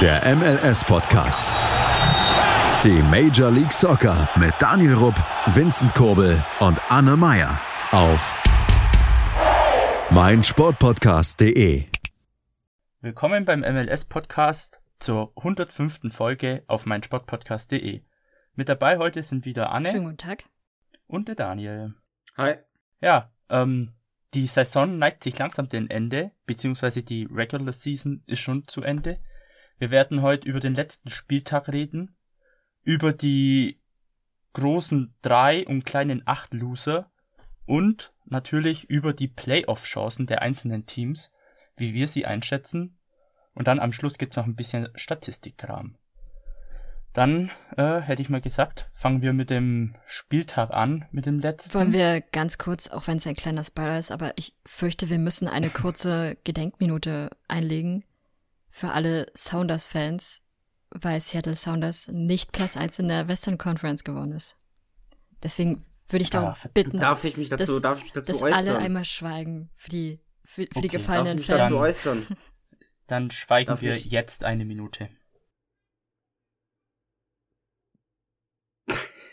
Der MLS-Podcast. Die Major League Soccer mit Daniel Rupp, Vincent Kurbel und Anne Meyer auf meinsportpodcast.de. Willkommen beim MLS-Podcast zur 105. Folge auf meinsportpodcast.de. Mit dabei heute sind wieder Anne. Schönen guten Tag. Und der Daniel. Hi. Ja, ähm, die Saison neigt sich langsam dem Ende, beziehungsweise die Regular Season ist schon zu Ende. Wir werden heute über den letzten Spieltag reden, über die großen drei und kleinen acht Loser und natürlich über die Playoff-Chancen der einzelnen Teams, wie wir sie einschätzen. Und dann am Schluss gibt's noch ein bisschen Statistikkram. Dann äh, hätte ich mal gesagt, fangen wir mit dem Spieltag an, mit dem letzten. Wollen wir ganz kurz, auch wenn es ein kleiner Spoiler ist, aber ich fürchte, wir müssen eine kurze Gedenkminute einlegen für alle Sounders-Fans, weil Seattle Sounders nicht Platz 1 in der Western Conference geworden ist. Deswegen würde ich darum Ah, bitten, Darf ich mich dazu, dass, darf ich mich dazu dass äußern? alle einmal schweigen für die, für, für die Okay, darf ich gefallenen mich dazu Fans. äußern? Dann schweigen Darf wir ich? jetzt eine Minute.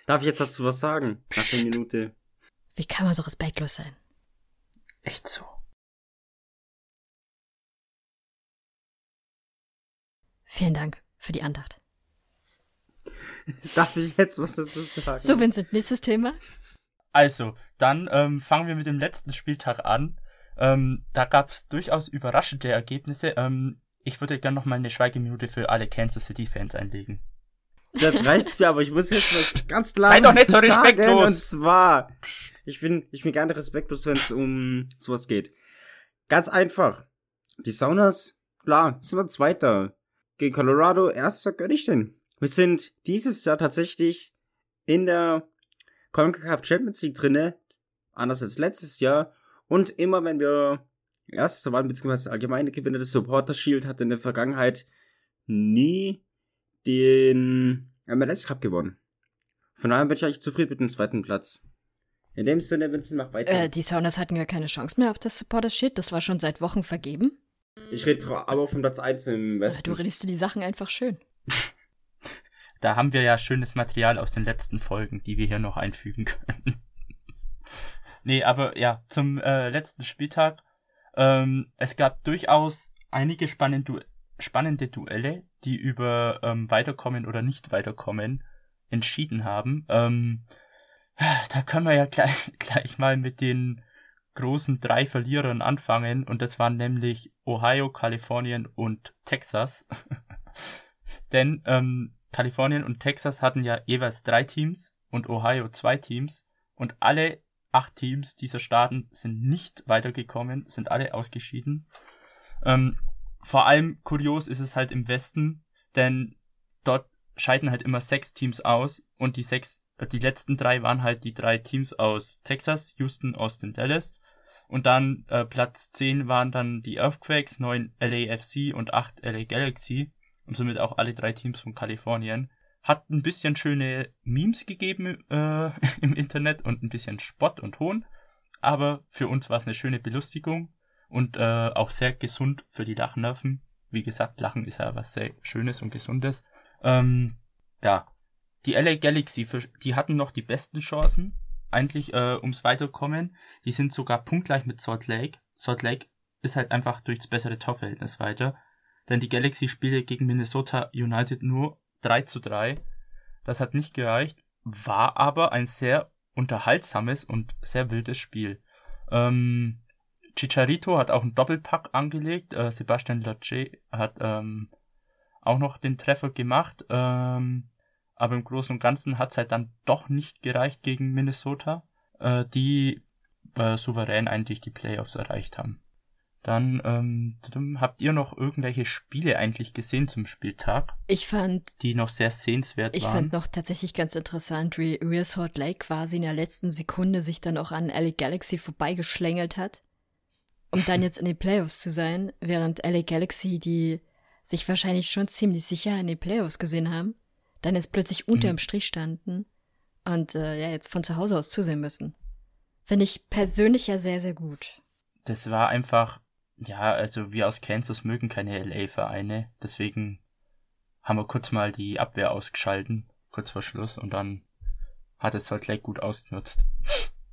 Darf ich jetzt dazu was sagen? Nach der Minute. Wie kann man so respektlos sein? Echt so. Vielen Dank für die Andacht. Darf ich jetzt was dazu sagen? So, Vincent, nächstes Thema. Also, dann ähm, fangen wir mit dem letzten Spieltag an. Ähm, da gab es durchaus überraschende Ergebnisse. Ähm, ich würde gerne noch mal eine Schweigeminute für alle Kansas City Fans einlegen. Jetzt reicht's mir, aber ich muss jetzt was ganz klar Sei doch nicht so sagen. respektlos. Und zwar, ich bin, ich bin gerne respektlos, wenn es um sowas geht. Ganz einfach. Die Saunas, klar, sind wir Zweiter. Gegen Colorado, erster gönn ich den. Wir sind dieses Jahr tatsächlich in der CONCACAF Champions League drinne, anders als letztes Jahr. Und immer wenn wir Erster waren, beziehungsweise allgemeine Gewinner des Supporter Shield, hat in der Vergangenheit nie den MLS Cup gewonnen. Von daher bin ich eigentlich zufrieden mit dem zweiten Platz. In dem Sinne, Vincent, mach weiter. Äh, die Sounders hatten ja keine Chance mehr auf das Supporters Shit. Das war schon seit Wochen vergeben. Ich rede aber vom Platz 1 im Westen. Du redest dir die Sachen einfach schön. Da haben wir ja schönes Material aus den letzten Folgen, die wir hier noch einfügen können. nee, aber ja, zum äh, letzten Spieltag. Ähm, es gab durchaus einige spannende, du spannende Duelle, die über ähm, Weiterkommen oder nicht Weiterkommen entschieden haben. Ähm, da können wir ja gleich, gleich mal mit den großen drei Verlierern anfangen. Und das waren nämlich Ohio, Kalifornien und Texas. Denn ähm, Kalifornien und Texas hatten ja jeweils drei Teams und Ohio zwei Teams. Und alle acht Teams dieser Staaten sind nicht weitergekommen, sind alle ausgeschieden. Ähm, vor allem kurios ist es halt im Westen, denn dort scheiden halt immer sechs Teams aus und die sechs, die letzten drei waren halt die drei Teams aus Texas, Houston, Austin, Dallas. Und dann äh, Platz 10 waren dann die Earthquakes, 9 LAFC und 8 LA Galaxy und somit auch alle drei Teams von Kalifornien. Hat ein bisschen schöne Memes gegeben äh, im Internet und ein bisschen Spott und Hohn, aber für uns war es eine schöne Belustigung und äh, auch sehr gesund für die Lachnerven. Wie gesagt, Lachen ist ja was sehr Schönes und Gesundes. Ähm, ja, die LA Galaxy, die hatten noch die besten Chancen, eigentlich äh, ums Weiterkommen. Die sind sogar punktgleich mit Salt Lake. Salt Lake ist halt einfach durchs bessere Torverhältnis weiter. Denn die Galaxy spielte gegen Minnesota United nur 3 zu 3. Das hat nicht gereicht, war aber ein sehr unterhaltsames und sehr wildes Spiel. Ähm, Chicharito hat auch einen Doppelpack angelegt. Äh, Sebastian Loche hat ähm, auch noch den Treffer gemacht. Ähm, aber im Großen und Ganzen hat es halt dann doch nicht gereicht gegen Minnesota, äh, die äh, souverän eigentlich die Playoffs erreicht haben. Dann ähm, habt ihr noch irgendwelche Spiele eigentlich gesehen zum Spieltag, Ich fand, die noch sehr sehenswert ich waren? fand noch tatsächlich ganz interessant, wie Real Salt Lake quasi in der letzten Sekunde sich dann auch an LA Galaxy vorbeigeschlängelt hat, um dann jetzt in den Playoffs zu sein, während LA Galaxy, die sich wahrscheinlich schon ziemlich sicher in den Playoffs gesehen haben, dann jetzt plötzlich unter Mhm. dem Strich standen und äh, ja jetzt von zu Hause aus zusehen müssen. Finde ich persönlich ja sehr, sehr gut. das war einfach, ja, also wir aus Kansas mögen keine LA-Vereine, deswegen haben wir kurz mal die Abwehr ausgeschalten, kurz vor Schluss, und dann hat es Salt Lake gut ausgenutzt.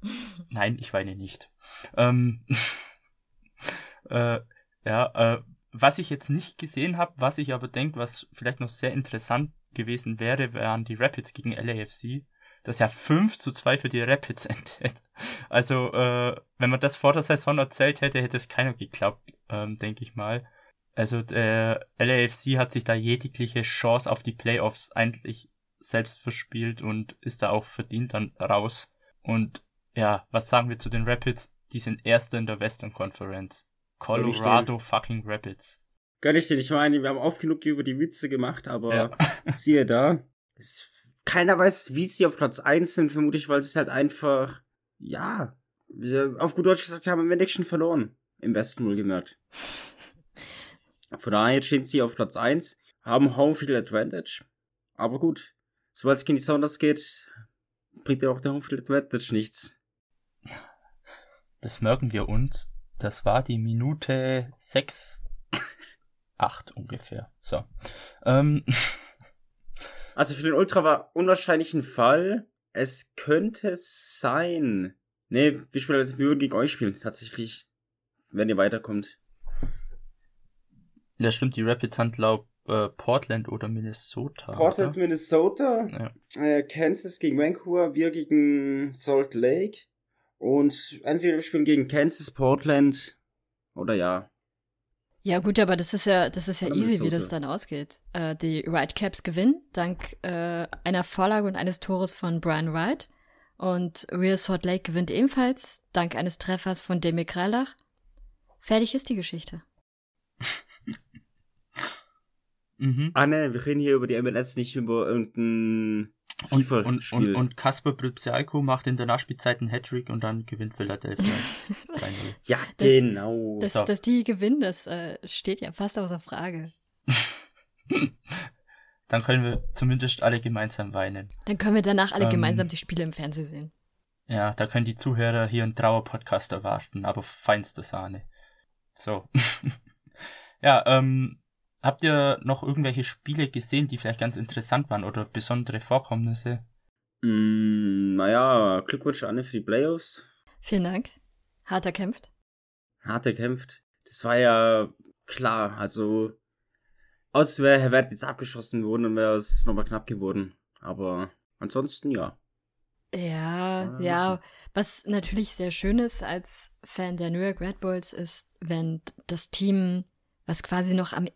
Nein, ich weine nicht. Ähm, äh, ja, äh, was ich jetzt nicht gesehen habe, was ich aber denke, was vielleicht noch sehr interessant gewesen wäre, wären die Rapids gegen LAFC. Das ja 5 zu 2 für die Rapids endet. Also, äh, wenn man das vor der Saison erzählt hätte, hätte es keiner geglaubt, ähm, denke ich mal. Also, der LAFC hat sich da jegliche Chance auf die Playoffs eigentlich selbst verspielt und ist da auch verdient dann raus. Und ja, was sagen wir zu den Rapids? Die sind Erster in der Western Conference. Colorado fucking Rapids. Gönn ich dir, ich meine, wir haben oft genug über die Witze gemacht, aber ja. siehe da, es, keiner weiß, wie sie auf Platz 1 sind, vermutlich, weil sie halt einfach, ja, auf gut Deutsch gesagt, sie haben im Endeffekt schon verloren. Im Westen wohl gemerkt. Von daher stehen sie auf Platz 1, haben Homefield Advantage, aber gut, sobald es gegen die Sounders geht, bringt ja auch der Homefield Advantage nichts. Das merken wir uns. Das war die Minute 6, 8 ungefähr. So. Ähm. Also für den Ultra war unwahrscheinlichen Fall, es könnte sein. Nee, wir, spielen, wir würden gegen euch spielen, tatsächlich. Wenn ihr weiterkommt. Ja, stimmt, die Rapids haben glaub äh, Portland oder Minnesota. Portland, oder? Minnesota. Ja. Äh, Kansas gegen Vancouver, wir gegen Salt Lake. Und entweder wir spielen gegen Kansas, Portland oder ja. Ja, gut, aber das ist ja, das ist ja easy, wie das dann ausgeht. Äh, die Whitecaps gewinnen, dank äh, einer Vorlage und eines Tores von Brian Wright. Und Real Salt Lake gewinnt ebenfalls, dank eines Treffers von Demi Kralach. Fertig ist die Geschichte. mhm. Anne, wir reden hier über die MLS, nicht über irgendein FIFA und, und, und, und Kasper Brypsialko macht in der Nachspielzeit einen Hattrick und dann gewinnt Philadelphia. ja, das, genau. Das, so. Dass die gewinnen, das äh, steht ja fast außer Frage. dann können wir zumindest alle gemeinsam weinen. Dann können wir danach alle ähm, gemeinsam die Spiele im Fernsehen sehen. Ja, da können die Zuhörer hier einen Trauer-Podcast erwarten, aber feinste Sahne. So. ja, ähm, Habt ihr noch irgendwelche Spiele gesehen, die vielleicht ganz interessant waren oder besondere Vorkommnisse? Mm, naja, Glückwunsch an für die Playoffs. Vielen Dank. Hart erkämpft. Hart erkämpft. Das war ja klar, also aus wäre wäre jetzt abgeschossen worden und wäre es nochmal knapp geworden. Aber ansonsten ja. Ja, ja. Was natürlich sehr schön ist als Fan der New York Red Bulls ist, wenn das Team, was quasi noch am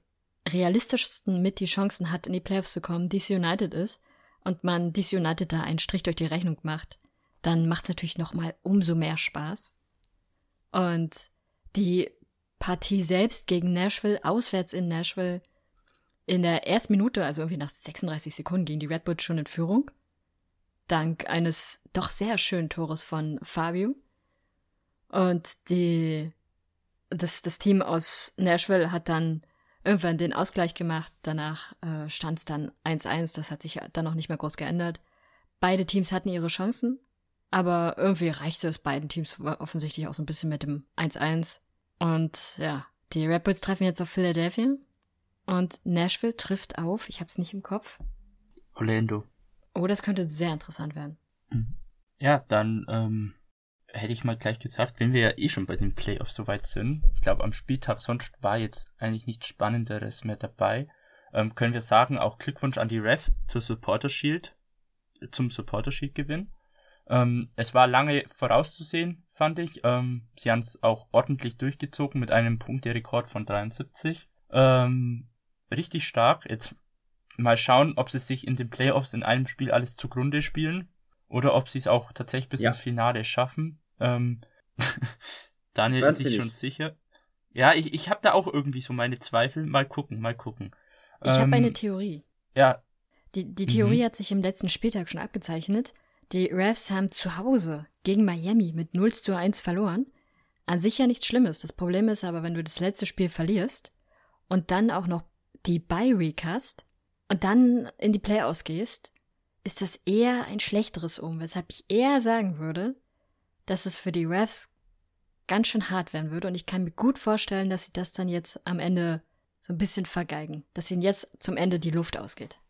realistischsten mit die Chancen hat, in die Playoffs zu kommen, DC United ist und man DC United da einen Strich durch die Rechnung macht, dann macht es natürlich noch mal umso mehr Spaß. Und die Partie selbst gegen Nashville, auswärts in Nashville, in der ersten Minute, also irgendwie nach 36 Sekunden, gingen die Red Bulls schon in Führung. Dank eines doch sehr schönen Tores von Fabio. Und die, das, das Team aus Nashville hat dann irgendwann den Ausgleich gemacht. Danach äh, stand es dann 1-1. Das hat sich dann noch nicht mehr groß geändert. Beide Teams hatten ihre Chancen, aber irgendwie reichte es beiden Teams offensichtlich auch so ein bisschen mit dem 1-1. Und ja, die Red Bulls treffen jetzt auf Philadelphia und Nashville trifft auf, ich hab's nicht im Kopf. Orlando. Oh, das könnte sehr interessant werden. Mhm. Ja, dann ähm, hätte ich mal gleich gesagt, wenn wir ja eh schon bei den Playoffs soweit sind, ich glaube am Spieltag sonst war jetzt eigentlich nichts Spannenderes mehr dabei, ähm, können wir sagen, auch Glückwunsch an die Refs zur Supporter Shield, zum Supporter Shield Gewinn. Ähm, es war lange vorauszusehen, fand ich. Ähm, sie haben es auch ordentlich durchgezogen mit einem Punkterekord von 73. Ähm, richtig stark. Jetzt mal schauen, ob sie sich in den Playoffs in einem Spiel alles zugrunde spielen oder ob sie es auch tatsächlich bis ja. ins Finale schaffen. Ähm, Daniel ist sich schon sicher. Ja, ich, ich habe da auch irgendwie so meine Zweifel. Mal gucken, mal gucken. Ich ähm, habe eine Theorie. Ja. Die, die Theorie mhm. hat sich im letzten Spieltag schon abgezeichnet. Die Refs haben zu Hause gegen Miami mit 0 zu 1 verloren. An sich ja nichts Schlimmes. Das Problem ist aber, wenn du das letzte Spiel verlierst und dann auch noch die Bye-Week hast und dann in die Playoffs gehst, ist das eher ein schlechteres Um, weshalb ich eher sagen würde, dass es für die Refs ganz schön hart werden würde. Und ich kann mir gut vorstellen, dass sie das dann jetzt am Ende so ein bisschen vergeigen, dass ihnen jetzt zum Ende die Luft ausgeht.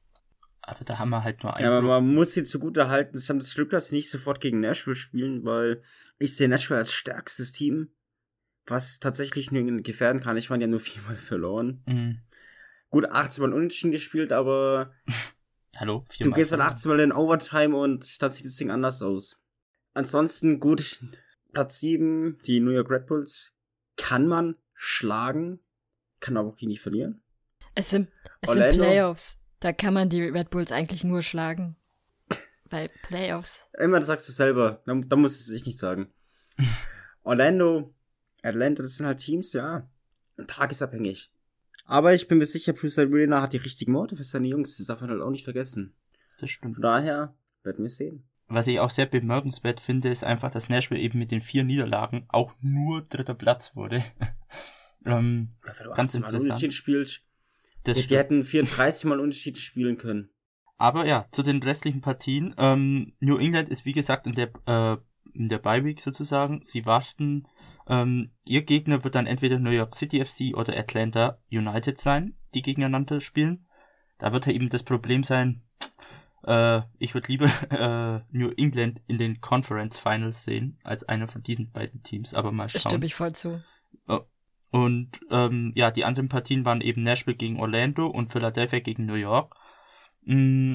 Aber da haben wir halt nur einen. Ja, aber man muss sie zugute halten, sie haben das Glück, dass sie nicht sofort gegen Nashville spielen, weil ich sehe Nashville als stärkstes Team, was tatsächlich nur gefährden kann. Ich meine, ja nur viermal verloren. Mhm. Gut, 18 Mal unentschieden gespielt, aber Hallo, du viermal. gehst dann verloren. 18 Mal in Overtime und dann sieht das Ding anders aus. Ansonsten gut, Platz 7, die New York Red Bulls, kann man schlagen, kann aber auch die verlieren. Es sind, es sind? Playoffs. Da kann man die Red Bulls eigentlich nur schlagen. Weil Playoffs. Immer das sagst du selber, da, da muss es sich nicht sagen. Orlando, Atlanta, das sind halt Teams, ja, tagesabhängig. Aber ich bin mir sicher, Bruce Arena hat die richtigen Worte für seine Jungs, das darf man halt auch nicht vergessen. Das stimmt. Von daher werden wir sehen. Was ich auch sehr bemerkenswert finde, ist einfach, dass Nashville eben mit den vier Niederlagen auch nur dritter Platz wurde. ähm, Ja, Ganz 18 Mal interessant. unentschieden spielst, das die, die hätten 34 Mal unentschieden spielen können. Aber ja, zu den restlichen Partien. Ähm, New England ist wie gesagt in der äh, in der Bye Week sozusagen. Sie warten. Ähm, ihr Gegner wird dann entweder New York City FC oder Atlanta United sein, die gegeneinander spielen. Da wird ja eben das Problem sein. Äh, ich würde lieber äh, New England in den Conference Finals sehen als einer von diesen beiden Teams. Aber mal schauen. Stimme ich voll zu. Und ähm, ja, die anderen Partien waren eben Nashville gegen Orlando und Philadelphia gegen New York. Mm,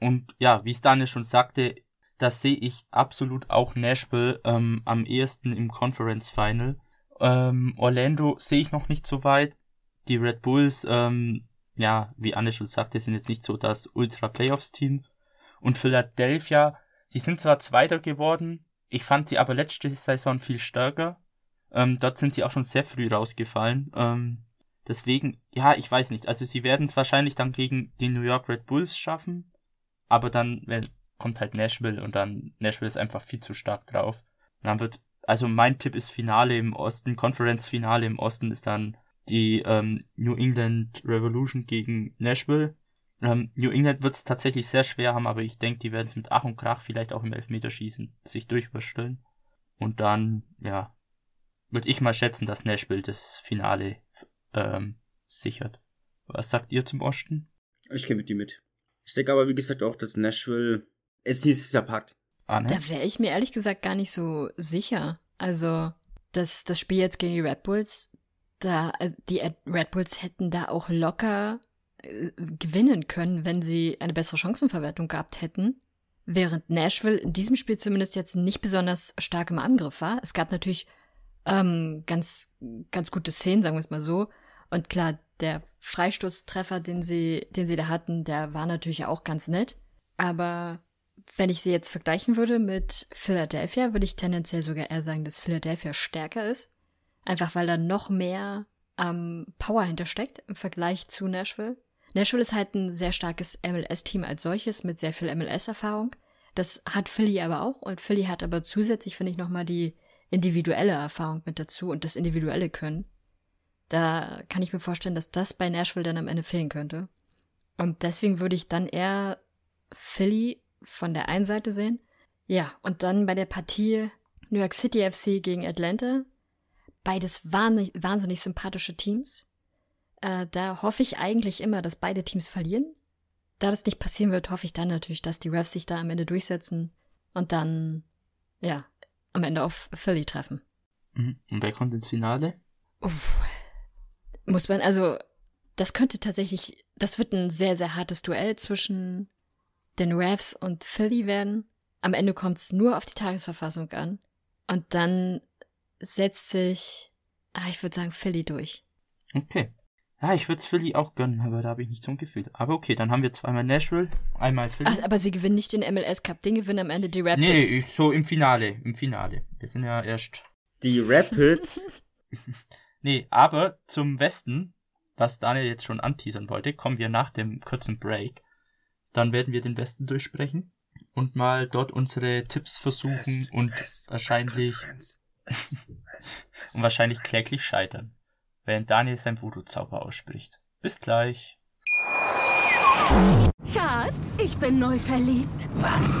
Und ja, wie es Daniel schon sagte, das sehe ich absolut auch Nashville ähm, am ehesten im Conference Final. Ähm, Orlando sehe ich noch nicht so weit. Die Red Bulls, ähm, ja, wie Anne schon sagte, sind jetzt nicht so das Ultra Playoffs Team. Und Philadelphia, die sind zwar Zweiter geworden, ich fand sie aber letzte Saison viel stärker. Ähm, dort sind sie auch schon sehr früh rausgefallen. Ähm, deswegen, ja, ich weiß nicht. Also sie werden es wahrscheinlich dann gegen die New York Red Bulls schaffen. Aber dann wenn, kommt halt Nashville und dann Nashville ist einfach viel zu stark drauf. Und dann wird, also mein Tipp ist Finale im Osten, Conference Finale im Osten ist dann die ähm, New England Revolution gegen Nashville. Ähm, New England wird es tatsächlich sehr schwer haben, aber ich denke, die werden es mit Ach und Krach vielleicht auch im Elfmeterschießen sich durchwürsteln. Und dann, ja, würde ich mal schätzen, dass Nashville das Finale ähm, sichert. Was sagt ihr zum Osten? Ich gehe mit dir mit. Ich denke aber, wie gesagt, auch, dass Nashville es dieses Jahr packt. Anne? Da wäre ich mir ehrlich gesagt gar nicht so sicher. Also, das, das Spiel jetzt gegen die Red Bulls, da, also die Red Bulls hätten da auch locker äh, gewinnen können, wenn sie eine bessere Chancenverwertung gehabt hätten. Während Nashville in diesem Spiel zumindest jetzt nicht besonders stark im Angriff war. Es gab natürlich ähm, ganz, ganz gute Szenen, sagen wir es mal so. Und klar, der Freistoßtreffer, den sie, den sie da hatten, der war natürlich auch ganz nett. Aber wenn ich sie jetzt vergleichen würde mit Philadelphia, würde ich tendenziell sogar eher sagen, dass Philadelphia stärker ist. Einfach weil da noch mehr ähm, Power hintersteckt im Vergleich zu Nashville. Nashville ist halt ein sehr starkes MLS-Team als solches mit sehr viel MLS-Erfahrung. Das hat Philly aber auch und Philly hat aber zusätzlich, finde ich, nochmal die individuelle Erfahrung mit dazu und das individuelle Können. Da kann ich mir vorstellen, dass das bei Nashville dann am Ende fehlen könnte. Und deswegen würde ich dann eher Philly von der einen Seite sehen. Ja, und dann bei der Partie New York City FC gegen Atlanta. Beides wahnsinnig, sympathische Teams. Äh, da hoffe ich eigentlich immer, dass beide Teams verlieren. Da das nicht passieren wird, hoffe ich dann natürlich, dass die Refs sich da am Ende durchsetzen und dann, ja, am Ende auf Philly treffen. Mhm. Und wer kommt ins Finale? Uff. Muss man, also, das könnte tatsächlich, das wird ein sehr, sehr hartes Duell zwischen den Refs und Philly werden. Am Ende kommt es nur auf die Tagesverfassung an. Und dann setzt sich, ah, ich würde sagen, Philly durch. Okay. Ja, ich würde es Philly auch gönnen, aber da habe ich nicht so ein Gefühl. Aber okay, dann haben wir zweimal Nashville, einmal Philly. Ach, aber sie gewinnen nicht den MLS Cup, den gewinnen am Ende die Rapids. nee, so im Finale, im Finale. Wir sind ja erst. Die Rapids, Nee, aber zum Westen, was Daniel jetzt schon anteasern wollte, kommen wir nach dem kurzen Break. Dann werden wir den Westen durchsprechen und mal dort unsere Tipps versuchen West, und West, wahrscheinlich West Und wahrscheinlich kläglich scheitern, während Daniel sein Voodoo-Zauber ausspricht. Bis gleich. Schatz, ich bin neu verliebt. Was?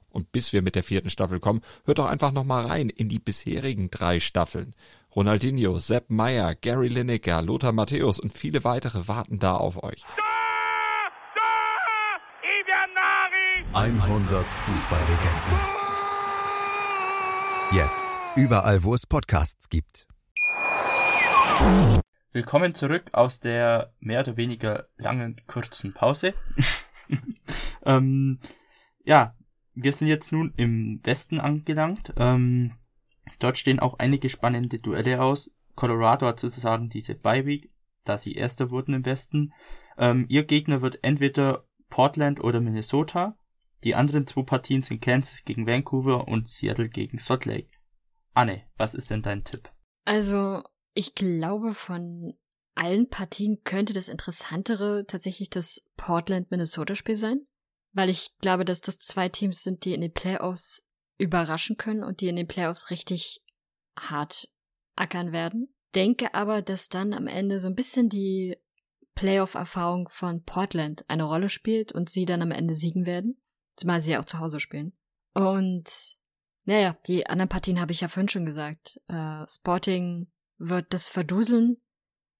Und bis wir mit der vierten Staffel kommen, hört doch einfach nochmal rein in die bisherigen drei Staffeln. Ronaldinho, Sepp Meyer, Gary Lineker, Lothar Matthäus und viele weitere warten da auf euch. 100 Fußballlegenden. Jetzt überall, wo es Podcasts gibt. Willkommen zurück aus der mehr oder weniger langen, kurzen Pause. ähm, ja, wir sind jetzt nun im Westen angelangt. Ähm, dort stehen auch einige spannende Duelle aus. Colorado hat sozusagen diese Bye-Week, da sie Erster wurden im Westen. Ähm, ihr Gegner wird entweder Portland oder Minnesota. Die anderen zwei Partien sind Kansas gegen Vancouver und Seattle gegen Salt Lake. Anne, was ist denn dein Tipp? Also, ich glaube, von allen Partien könnte das Interessantere tatsächlich das Portland-Minnesota-Spiel sein weil ich glaube, dass das zwei Teams sind, die in den Playoffs überraschen können und die in den Playoffs richtig hart ackern werden. Denke aber, dass dann am Ende so ein bisschen die Playoff-Erfahrung von Portland eine Rolle spielt und sie dann am Ende siegen werden, zumal sie ja auch zu Hause spielen. Und naja, die anderen Partien habe ich ja vorhin schon gesagt. Äh, Sporting wird das verduseln,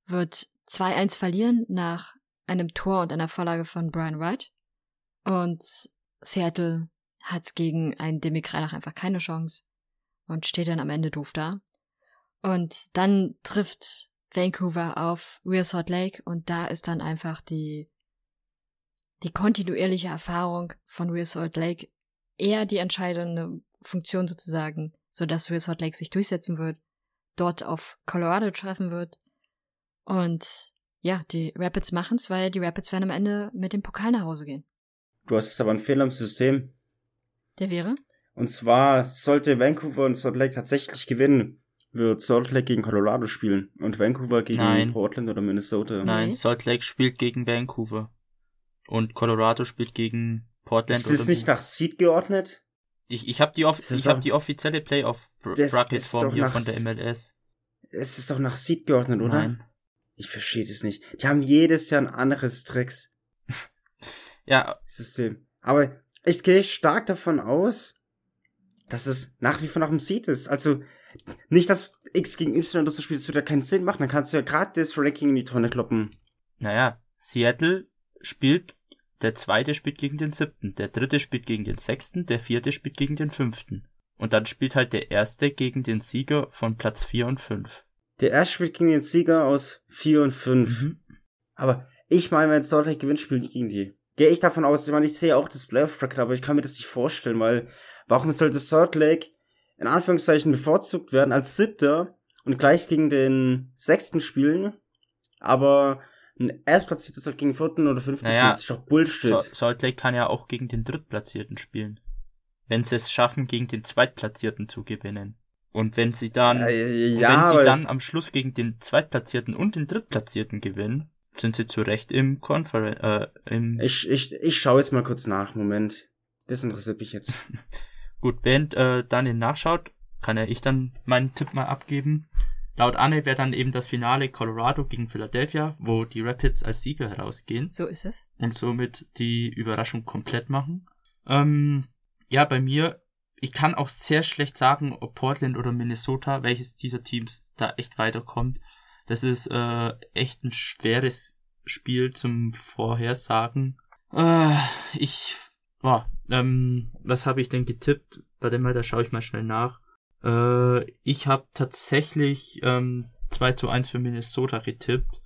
wird 2-1 verlieren nach einem Tor und einer Vorlage von Brian Wright. Und Seattle hat gegen einen Demi Kreinach einfach keine Chance und steht dann am Ende doof da. Und dann trifft Vancouver auf Real Salt Lake und da ist dann einfach die, die kontinuierliche Erfahrung von Real Salt Lake eher die entscheidende Funktion sozusagen, so dass Real Salt Lake sich durchsetzen wird, dort auf Colorado treffen wird und ja, die Rapids machen's, weil die Rapids werden am Ende mit dem Pokal nach Hause gehen. Du hast jetzt aber einen Fehler im System. Der wäre? Und zwar sollte Vancouver und Salt Lake tatsächlich gewinnen, wird Salt Lake gegen Colorado spielen und Vancouver gegen Nein. Portland oder Minnesota. Nein. Salt Lake spielt gegen Vancouver. Und Colorado spielt gegen Portland. Ist es nicht nach Seed geordnet? Ich, ich habe die, off ich hab die offizielle Playoff-Bracket-Form hier von der MLS. Es ist doch nach Seed geordnet, oder? Nein. Ich verstehe das nicht. Die haben jedes Jahr ein anderes Tricks. Ja, System. Aber ich gehe stark davon aus, dass es nach wie vor nach dem Seed ist. Also nicht, dass X gegen Y oder so spielt, das würde ja keinen Sinn machen. Dann kannst du ja gerade das Ranking in die Tonne kloppen. naja, Seattle spielt, der zweite spielt gegen den siebten, der dritte spielt gegen den sechsten, der vierte spielt gegen den fünften. Und dann spielt halt der erste gegen den Sieger von Platz vier und fünf. Der erste spielt gegen den Sieger aus 4 und 5. Mhm. Aber ich meine, wenn Salt Lake gewinnt, spielen die gegen die. Gehe ich davon aus, ich meine, ich sehe auch das Playoff-Bracket, aber ich kann mir das nicht vorstellen, weil warum sollte Salt Lake in Anführungszeichen bevorzugt werden als Siebter und gleich gegen den Sechsten spielen, aber ein Erstplatzierter soll gegen Vierten oder Fünften Naja, spielen, das ist doch Bullshit. Sa- Salt Lake kann ja auch gegen den Drittplatzierten spielen. Wenn sie es schaffen, gegen den Zweitplatzierten zu gewinnen. Und wenn sie dann, ja, ja, wenn sie dann am Schluss gegen den Zweitplatzierten und den Drittplatzierten gewinnen, sind sie zu Recht im Conference, äh, im, ich, ich, ich schaue jetzt mal kurz nach, Moment. Das interessiert mich jetzt. gut, während, äh, Daniel nachschaut, kann ja ich dann meinen Tipp mal abgeben. Laut Anne wäre dann eben das Finale Colorado gegen Philadelphia, wo die Rapids als Sieger herausgehen. So ist es. und somit die Überraschung komplett machen. Ähm, ja, bei mir, ich kann auch sehr schlecht sagen, ob Portland oder Minnesota, welches dieser Teams da echt weiterkommt. Das ist äh, echt ein schweres Spiel zum Vorhersagen. Äh, ich, oh, ähm, was habe ich denn getippt? Warte mal, da schaue ich mal schnell nach. Äh, ich habe tatsächlich ähm, 2 zu 1 für Minnesota getippt.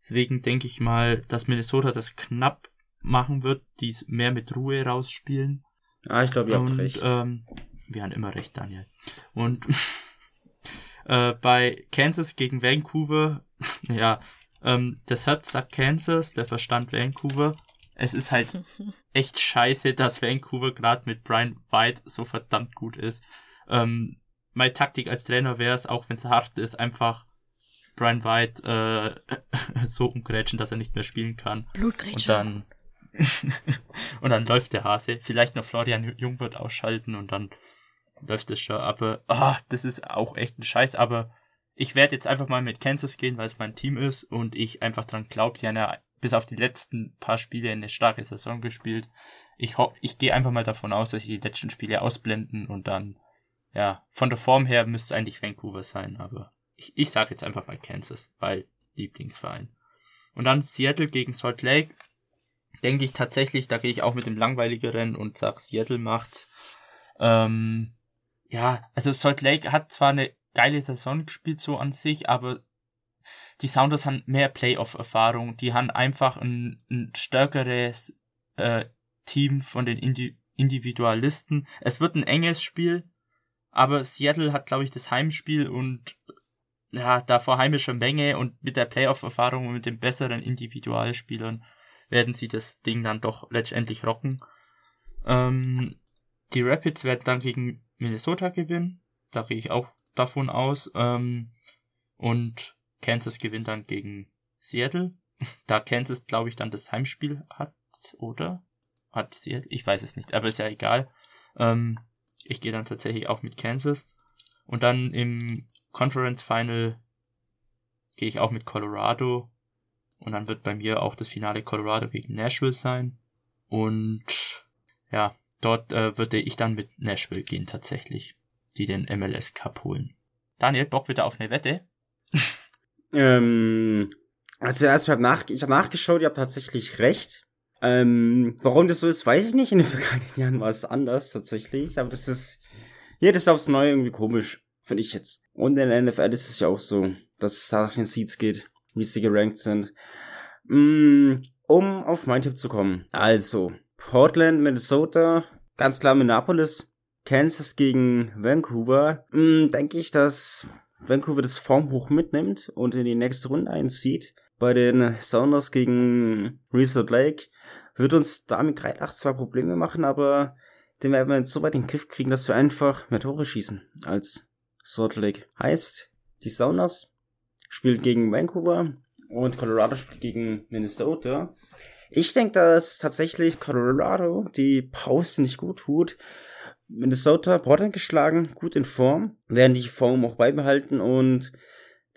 Deswegen denke ich mal, dass Minnesota das knapp machen wird, die mehr mit Ruhe rausspielen. Ah, ich glaube, ihr habt recht. Ähm, wir haben immer recht, Daniel. Und äh, bei Kansas gegen Vancouver, ja, ähm, das Herz sagt Kansas, der Verstand Vancouver. Es ist halt echt scheiße, dass Vancouver gerade mit Brian White so verdammt gut ist. Ähm, meine Taktik als Trainer wäre es, auch wenn es hart ist, einfach Brian White äh, so umgrätschen, dass er nicht mehr spielen kann. Blutgrätsche. Und dann und dann läuft der Hase. Vielleicht noch Florian Jungwirth ausschalten und dann läuft es schon. Aber ah, das ist auch echt ein Scheiß. Aber ich werde jetzt einfach mal mit Kansas gehen, weil es mein Team ist und ich einfach dran glaube, die haben ja bis auf die letzten paar Spiele eine starke Saison gespielt. Ich, ich gehe einfach mal davon aus, dass sie die letzten Spiele ausblenden und dann, ja, von der Form her müsste es eigentlich Vancouver sein, aber ich, ich sage jetzt einfach mal Kansas, weil Lieblingsverein. Und dann Seattle gegen Salt Lake. Denke ich tatsächlich, da gehe ich auch mit dem langweiligeren und sag Seattle macht's. Ähm, ja, also Salt Lake hat zwar eine geile Saison gespielt so an sich, aber die Sounders haben mehr Playoff-Erfahrung. Die haben einfach ein, ein stärkeres äh, Team von den Indi Individualisten. Es wird ein enges Spiel, aber Seattle hat, glaube ich, das Heimspiel und ja, da vor heimischer Menge und mit der Playoff-Erfahrung und mit den besseren Individualspielern werden sie das Ding dann doch letztendlich rocken. Ähm, die Rapids werden dann gegen Minnesota gewinnen. Da gehe ich auch davon aus. Ähm, und Kansas gewinnt dann gegen Seattle. Da Kansas, glaube ich, dann das Heimspiel hat, oder? Hat Seattle? Ich weiß es nicht, aber ist ja egal. Ähm, ich gehe dann tatsächlich auch mit Kansas. Und dann im Conference Final gehe ich auch mit Colorado. Und dann wird bei mir auch das Finale Colorado gegen Nashville sein. Und ja, dort äh, würde ich dann mit Nashville gehen tatsächlich, die den MLS Cup holen. Daniel, Bock wieder auf eine Wette? ähm, also erst mal nach, ich habe nachgeschaut, ihr habt tatsächlich recht. Ähm, warum das so ist, weiß ich nicht. In den vergangenen Jahren war es anders tatsächlich, aber das ist jedes aufs Neue irgendwie komisch, finde ich jetzt. Und in der NFL ist es ja auch so, dass es nach den Seeds geht, wie sie gerankt sind. Mm, um auf meinen Tipp zu kommen. Also, Portland, Minnesota, ganz klar Minneapolis, Kansas gegen Vancouver. Mm, denke ich, dass Vancouver das Formhoch mitnimmt und in die nächste Runde einzieht. Bei den Sounders gegen Resort Lake wird uns damit gerade zwar Probleme machen, aber den werden wir jetzt so weit in den Griff kriegen, dass wir einfach mehr Tore schießen als Salt Lake. Heißt, die Sounders spielt gegen Vancouver und Colorado spielt gegen Minnesota. Ich denke, dass tatsächlich Colorado die Pause nicht gut tut. Minnesota Portland geschlagen, gut in Form, werden die Form auch beibehalten und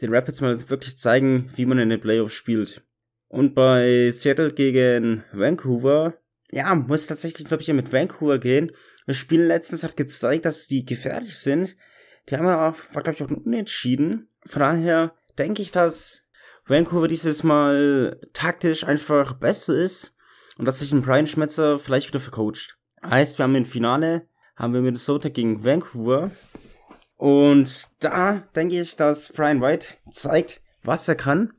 den Rapids mal wirklich zeigen, wie man in den Playoffs spielt. Und bei Seattle gegen Vancouver, ja, muss tatsächlich, glaube ich, mit Vancouver gehen. Das Spiel letztens hat gezeigt, dass die gefährlich sind. Die haben ja, war glaube ich auch unentschieden. Von daher denke ich, dass Vancouver dieses Mal taktisch einfach besser ist und dass sich ein Brian Schmetzer vielleicht wieder vercoacht. Heißt, wir haben im Finale, haben wir Minnesota gegen Vancouver. Und da denke ich, dass Brian White zeigt, was er kann,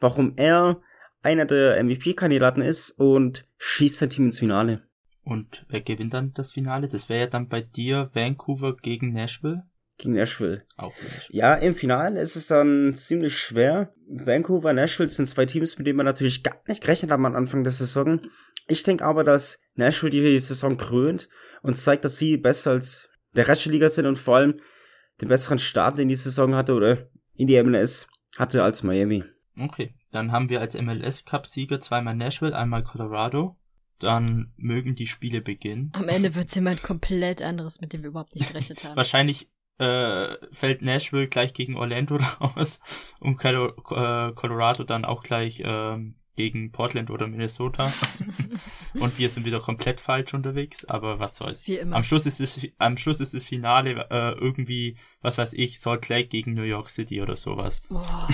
warum er einer der MVP-Kandidaten ist und schießt sein Team ins Finale. Und wer gewinnt dann das Finale? Das wäre ja dann bei dir Vancouver gegen Nashville. Gegen Nashville. Auch Nashville. Ja, im Finale ist es dann ziemlich schwer. Vancouver, Nashville sind zwei Teams, mit denen man natürlich gar nicht gerechnet hat am Anfang der Saison. Ich denke aber, dass Nashville die Saison krönt und zeigt, dass sie besser als der Rest der Liga sind und vor allem den besseren Start in die Saison hatte oder in die MLS hatte als Miami. Okay, dann haben wir als MLS Cup Sieger zweimal Nashville, einmal Colorado. Dann mögen die Spiele beginnen. Am Ende wird es jemand komplett anderes, mit dem wir überhaupt nicht gerechnet haben. Wahrscheinlich äh, fällt Nashville gleich gegen Orlando raus und Colorado dann auch gleich ähm, gegen Portland oder Minnesota. und wir sind wieder komplett falsch unterwegs, aber was soll's. Wie immer. Am Schluss ist es, am Schluss ist das Finale äh, irgendwie, was weiß ich, Salt Lake gegen New York City oder sowas. Boah,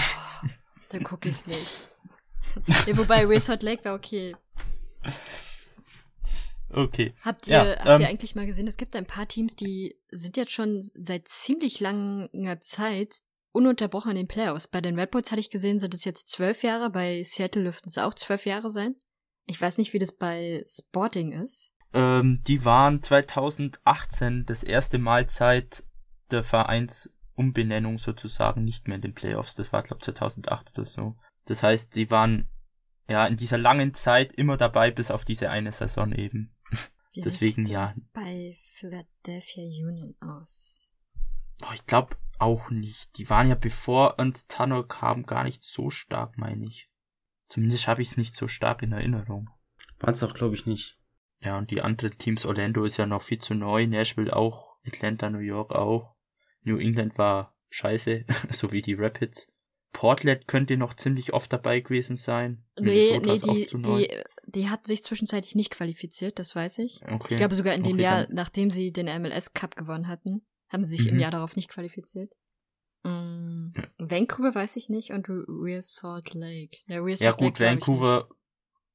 dann guck ich's nicht. ja, wobei Resort Lake war okay. Okay. Habt ihr, Ja, habt ihr ähm, eigentlich mal gesehen, es gibt ein paar Teams, die sind jetzt schon seit ziemlich langer Zeit ununterbrochen in den Playoffs. Bei den Red Bulls hatte ich gesehen, sind es jetzt zwölf Jahre, bei Seattle dürften es auch zwölf Jahre sein. Ich weiß nicht, wie das bei Sporting ist. Ähm, die waren 2018 das erste Mal seit der Vereinsumbenennung sozusagen nicht mehr in den Playoffs. Das war, glaube 2008 oder so. Das heißt, die waren ja in dieser langen Zeit immer dabei, bis auf diese eine Saison eben. Wie Deswegen ja. bei Philadelphia Union aus? Boah, ich glaube, auch nicht. Die waren ja bevor Ernst Tanner kam gar nicht so stark, meine ich. Zumindest habe ich es nicht so stark in Erinnerung. Waren es auch, glaube ich, nicht. Ja, und die anderen Teams, Orlando ist ja noch viel zu neu, Nashville auch, Atlanta, New York auch. New England war scheiße, so wie die Rapids. Portland könnte noch ziemlich oft dabei gewesen sein. Nee, nee, die, die, die hat sich zwischenzeitlich nicht qualifiziert, das weiß ich. Okay. Ich glaube sogar in dem okay, Jahr, dann. nachdem sie den MLS Cup gewonnen hatten, haben sie sich mhm. im Jahr darauf nicht qualifiziert. Mm, Vancouver weiß ich nicht und Real Salt Lake. Ja, Real Salt ja gut, Lake, Vancouver,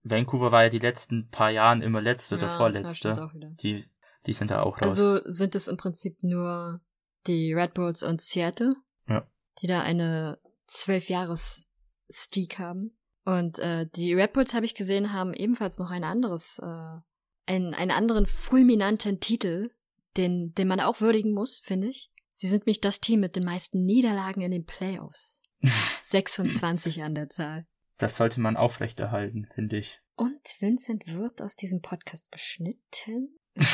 Vancouver war ja die letzten paar Jahren immer letzte ja, oder vorletzte. Die, die sind da auch raus. Also sind es im Prinzip nur die Red Bulls und Seattle, ja. die da eine zwölf Jahres Streak haben. Und äh, die Red Bulls habe ich gesehen, haben ebenfalls noch ein anderes, äh, einen, einen anderen fulminanten Titel, den, den man auch würdigen muss, finde ich. Sie sind mich das Team mit den meisten Niederlagen in den Playoffs. 26 an der Zahl. Das sollte man aufrechterhalten, finde ich. Und Vincent wird aus diesem Podcast geschnitten.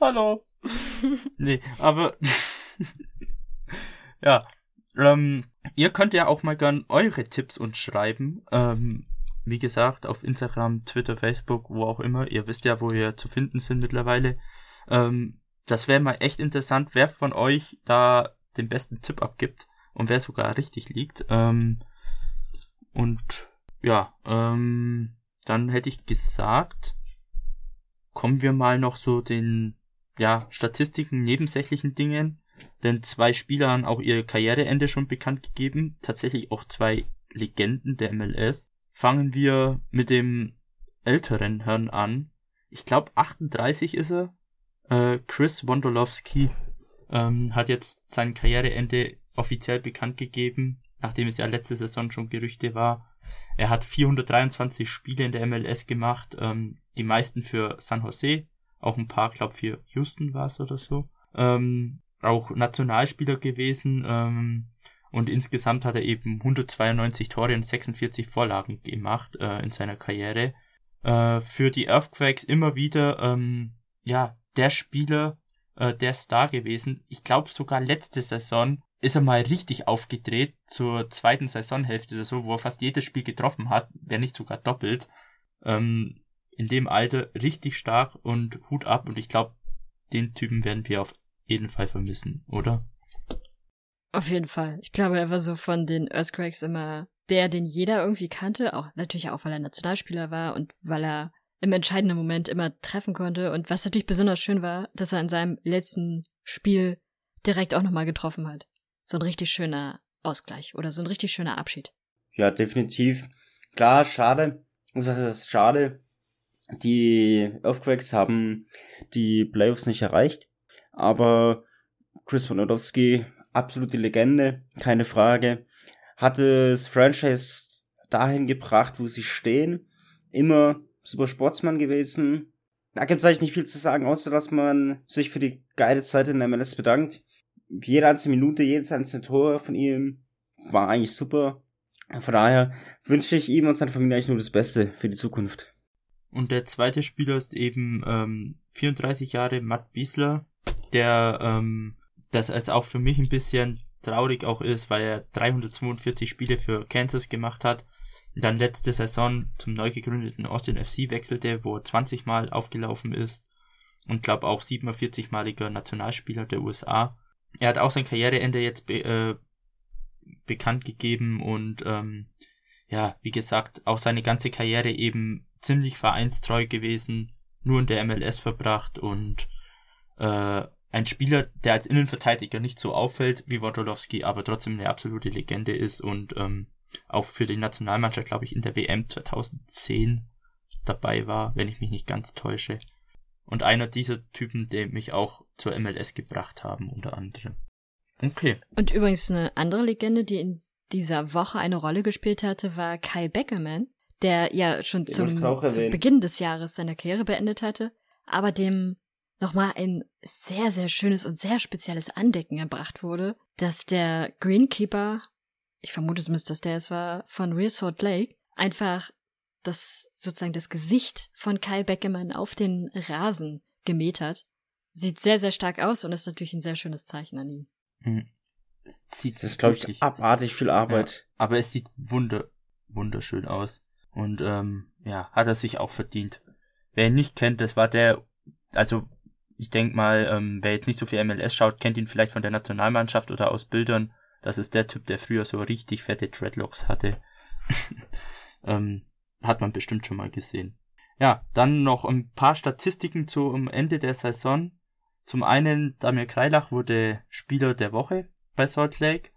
Hallo. nee, aber ja, ähm, ihr könnt ja auch mal gern eure Tipps uns schreiben. Ähm, wie gesagt, auf Instagram, Twitter, Facebook, wo auch immer. Ihr wisst ja, wo wir zu finden sind mittlerweile. Ähm, das wäre mal echt interessant, wer von euch da den besten Tipp abgibt und wer sogar richtig liegt. Ähm, und ja, ähm, dann hätte ich gesagt, kommen wir mal noch so den ja, Statistiken, nebensächlichen Dingen. Denn zwei Spieler haben auch ihr Karriereende schon bekannt gegeben. Tatsächlich auch zwei Legenden der MLS. Fangen wir mit dem älteren Herrn an. Ich glaube 38 ist er. Äh, Chris Wondolowski ähm, hat jetzt sein Karriereende offiziell bekannt gegeben, nachdem es ja letzte Saison schon Gerüchte war. Er hat 423 Spiele in der MLS gemacht, ähm, die meisten für San Jose, auch ein paar, glaube für Houston war es oder so. Ähm, auch Nationalspieler gewesen ähm, und insgesamt hat er eben 192 Tore und 46 Vorlagen gemacht äh, in seiner Karriere. Äh, für die Earthquakes immer wieder ähm, ja der Spieler, äh, der Star gewesen. Ich glaube sogar letzte Saison ist er mal richtig aufgedreht zur zweiten Saisonhälfte oder so, wo er fast jedes Spiel getroffen hat, wenn nicht sogar doppelt. Ähm, in dem Alter richtig stark und Hut ab und ich glaube, den Typen werden wir auf jeden Fall vermissen, oder? Auf jeden Fall. Ich glaube, er war so von den Earthquakes immer der, den jeder irgendwie kannte, auch natürlich auch, weil er Nationalspieler war und weil er im entscheidenden Moment immer treffen konnte und was natürlich besonders schön war, dass er in seinem letzten Spiel direkt auch nochmal getroffen hat. So ein richtig schöner Ausgleich oder so ein richtig schöner Abschied. Ja, definitiv. Klar, schade. Das ist schade. Die Earthquakes haben die Playoffs nicht erreicht. Aber Chris Wondolowski, absolute Legende, keine Frage. Hatte das Franchise dahin gebracht, wo sie stehen. Immer super Sportsmann gewesen. Da gibt es eigentlich nicht viel zu sagen, außer dass man sich für die geile Zeit in der MLS bedankt. Jede einzelne Minute, jedes einzelne Tor von ihm war eigentlich super. Von daher wünsche ich ihm und seiner Familie eigentlich nur das Beste für die Zukunft. Und der zweite Spieler ist eben ähm, 34 Jahre Matt Biesler, der ähm, das als auch für mich ein bisschen traurig auch ist, weil er 342 Spiele für Kansas gemacht hat, dann letzte Saison zum neu gegründeten Austin FC wechselte, wo er 20 Mal aufgelaufen ist und glaube auch 47-maliger Nationalspieler der USA. Er hat auch sein Karriereende jetzt be äh, bekannt gegeben und ähm, ja, wie gesagt, auch seine ganze Karriere eben ziemlich vereinstreu gewesen, nur in der MLS verbracht und äh, ein Spieler, der als Innenverteidiger nicht so auffällt wie Wodolowski, aber trotzdem eine absolute Legende ist und ähm, auch für die Nationalmannschaft, glaube ich, in der WM 2010 dabei war, wenn ich mich nicht ganz täusche. Und einer dieser Typen, die mich auch zur MLS gebracht haben, unter anderem. Okay. Und übrigens eine andere Legende, die in dieser Woche eine Rolle gespielt hatte, war Kyle Beckerman, der ja schon zum, zum Beginn des Jahres seine Karriere beendet hatte, aber dem nochmal ein sehr, sehr schönes und sehr spezielles Andecken erbracht wurde, dass der Greenkeeper, ich vermute zumindest, dass der es war, von Real Salt Lake, einfach das sozusagen das Gesicht von Kyle Beckerman auf den Rasen gemäht hat. sieht sehr, sehr stark aus und ist natürlich ein sehr schönes Zeichen an ihn. Mhm. Es sieht Das ist, glaube ich, abartig viel Arbeit. Ja, aber es sieht wunder, wunderschön aus. Und ähm, ja, hat er sich auch verdient. Wer ihn nicht kennt, das war der, also ich denk mal, ähm, wer jetzt nicht so viel MLS schaut, kennt ihn vielleicht von der Nationalmannschaft oder aus Bildern. Das ist der Typ, der früher so richtig fette Dreadlocks hatte. ähm, hat man bestimmt schon mal gesehen. Ja, dann noch ein paar Statistiken zum Ende der Saison. Zum einen, Damir Kreilach wurde Spieler der Woche bei Salt Lake.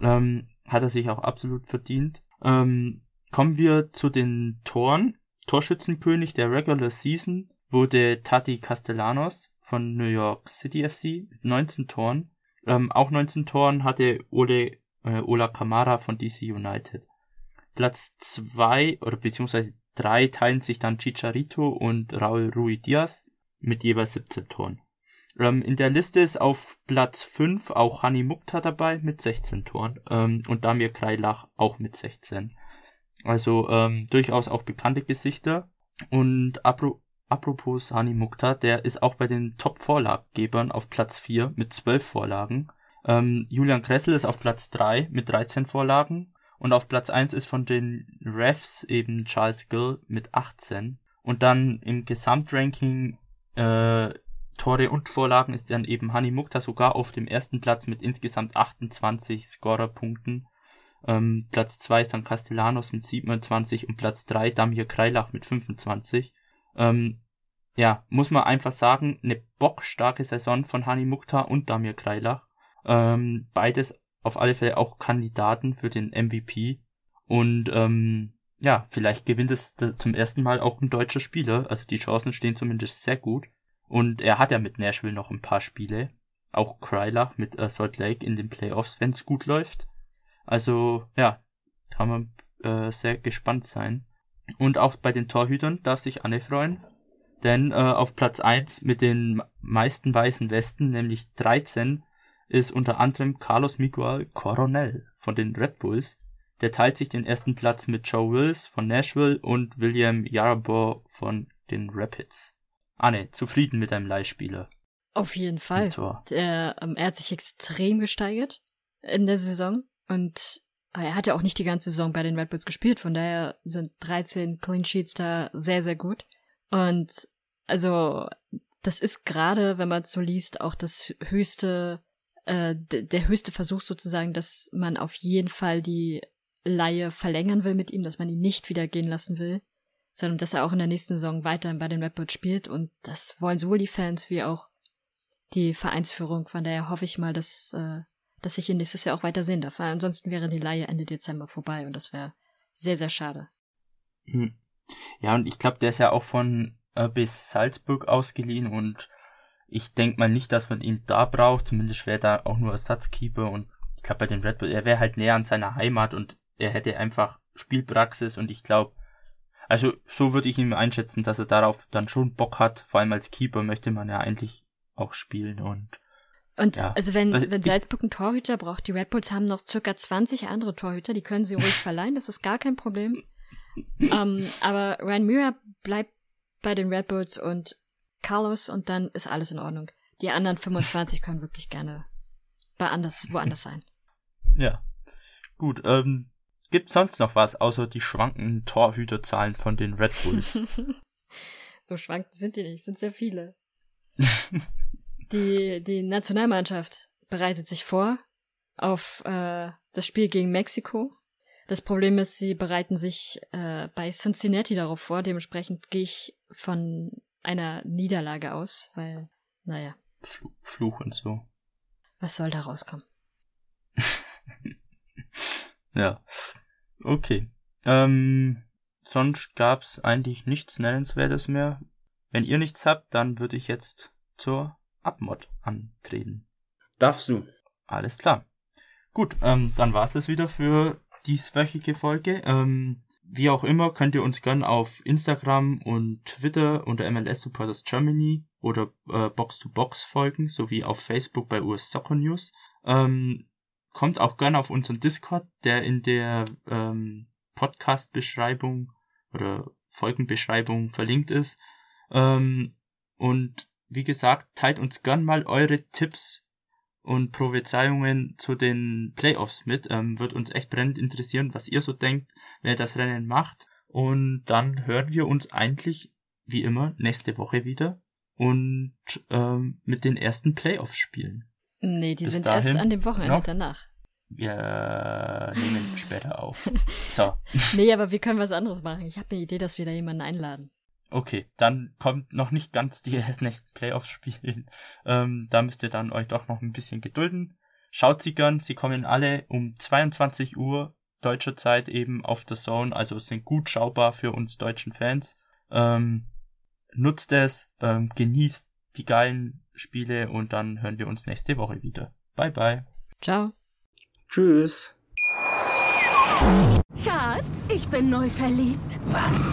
Ähm, hat er sich auch absolut verdient. Ähm, kommen wir zu den Toren. Torschützenkönig der Regular Season wurde Tati Castellanos von New York City FC mit 19 Toren. Ähm, auch 19 Toren hatte Ole, äh, Ola Kamara von DC United. Platz zwei oder beziehungsweise drei teilen sich dann Chicharito und Raul Rui Diaz mit jeweils 17 Toren. Ähm, in der Liste ist auf Platz 5 auch Hani Mukta dabei mit 16 Toren ähm, und Damir Kreilach auch mit 16. Also ähm, durchaus auch bekannte Gesichter. Und apro apropos Hani Mukta, der ist auch bei den Top-Vorlaggebern auf Platz 4 mit 12 Vorlagen. Ähm, Julian Kressel ist auf Platz 3 mit 13 Vorlagen. Und auf Platz 1 ist von den Refs eben Charles Gill mit 18. Und dann im Gesamtranking äh, Tore und Vorlagen ist dann eben Hani Mukta sogar auf dem ersten Platz mit insgesamt 28 Scorerpunkten. Ähm, Platz 2 ist dann Castellanos mit 27 und Platz 3 Damir Kreilach mit 25. Ähm, ja, muss man einfach sagen, eine bockstarke Saison von Hani Mukta und Damir Kreilach. Ähm, beides auf alle Fälle auch Kandidaten für den MVP. Und ähm, ja, vielleicht gewinnt es zum ersten Mal auch ein deutscher Spieler. Also die Chancen stehen zumindest sehr gut. Und er hat ja mit Nashville noch ein paar Spiele. Auch Kreilach mit äh, Salt Lake in den Playoffs, wenn es gut läuft. Also ja, kann man äh, sehr gespannt sein. Und auch bei den Torhütern darf sich Anne freuen. Denn äh, auf Platz 1 mit den meisten weißen Westen, nämlich 13, ist unter anderem Carlos Miguel Coronel von den Red Bulls. Der teilt sich den ersten Platz mit Joe Wills von Nashville und William Yarabor von den Rapids. Anne, zufrieden mit einem Leihspieler? Auf jeden Fall. Der, ähm, er hat sich extrem gesteigert in der Saison und er hat ja auch nicht die ganze Saison bei den Red Bulls gespielt, von daher sind 13 Clean Sheets da sehr, sehr gut. Und also, das ist gerade, wenn man es so liest, auch das höchste, äh, der höchste Versuch sozusagen, dass man auf jeden Fall die Laie verlängern will mit ihm, dass man ihn nicht wieder gehen lassen will, sondern dass er auch in der nächsten Saison weiterhin bei den Red Bulls spielt und das wollen sowohl die Fans wie auch die Vereinsführung. Von daher hoffe ich mal, dass, äh, dass ich ihn nächstes Jahr auch weiter sehen darf. Weil ansonsten wäre die Laie Ende Dezember vorbei und das wäre sehr, sehr schade. Hm. Ja, und ich glaube, der ist ja auch von äh, bis Salzburg ausgeliehen und ich denke mal nicht, dass man ihn da braucht. Zumindest wäre da auch nur Ersatzkeeper und ich glaube bei den Red Bull, er wäre halt näher an seiner Heimat und er hätte einfach Spielpraxis und ich glaube, also so würde ich ihn einschätzen, dass er darauf dann schon Bock hat. Vor allem als Keeper möchte man ja eigentlich auch spielen und Und Ja. also wenn, Also wenn Salzburg einen Torhüter braucht, die Red Bulls haben noch circa 20 andere Torhüter, die können sie ruhig verleihen, das ist gar kein Problem. ähm, aber Ryan Muir bleibt bei den Red Bulls und Carlos und dann ist alles in Ordnung. Die anderen 25 können wirklich gerne bei anders, woanders sein. ja. Gut, ähm, gibt sonst noch was außer die schwankenden Torhüterzahlen von den Red Bulls? so schwankend sind die nicht, sind sehr viele. Die, die Nationalmannschaft bereitet sich vor auf äh, das Spiel gegen Mexiko. Das Problem ist, sie bereiten sich äh, bei Cincinnati darauf vor. Dementsprechend gehe ich von einer Niederlage aus, weil, naja, Fl Fluch und so. was soll da rauskommen? Ja. Okay. Ähm, sonst gab's eigentlich nichts Nennenswertes mehr. Wenn ihr nichts habt, dann würde ich jetzt zur Abmod antreten. Darfst du. Alles klar. Gut, ähm, dann war's das wieder für dieswöchige Folge. Ähm, wie auch immer könnt ihr uns gern auf Instagram und Twitter unter MLS Supporters Germany oder äh, Box to Box folgen, sowie auf Facebook bei US Soccer News. Ähm, kommt auch gern auf unseren Discord, der in der ähm, Podcast-Beschreibung oder Folgenbeschreibung verlinkt ist. Ähm, und wie gesagt, teilt uns gern mal eure Tipps und Prophezeiungen zu den Playoffs mit. Ähm, wird uns echt brennend interessieren, was ihr so denkt, wer das Rennen macht. Und dann hören wir uns eigentlich, wie immer, nächste Woche wieder und ähm, mit den ersten Playoffs spielen. Nee, die Bis sind dahin erst an dem Wochenende danach. Wir nehmen später auf. So, Nee, aber wir können was anderes machen. Ich habe eine Idee, dass wir da jemanden einladen. Okay, dann kommt noch nicht ganz die nächsten Playoffs spielen. Ähm, da müsst ihr dann euch doch noch ein bisschen gedulden. Schaut sie gern, sie kommen alle um 22 Uhr deutscher Zeit eben auf der Zone, also sind gut schaubar für uns deutschen Fans. Ähm, nutzt es, ähm, genießt die geilen Spiele und dann hören wir uns nächste Woche wieder. Bye bye. Ciao. Tschüss. Schatz, ich bin neu verliebt. Was?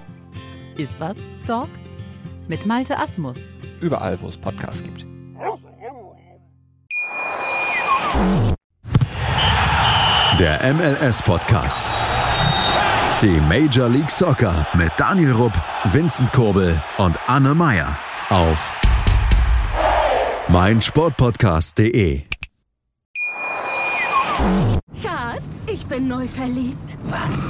Ist was, Dog? Mit Malte Asmus. Überall, wo es Podcasts gibt. Der MLS-Podcast. Die Major League Soccer mit Daniel Rupp, Vincent Kurbel und Anne Meyer auf meinsportpodcast.de. Schatz, ich bin neu verliebt. Was?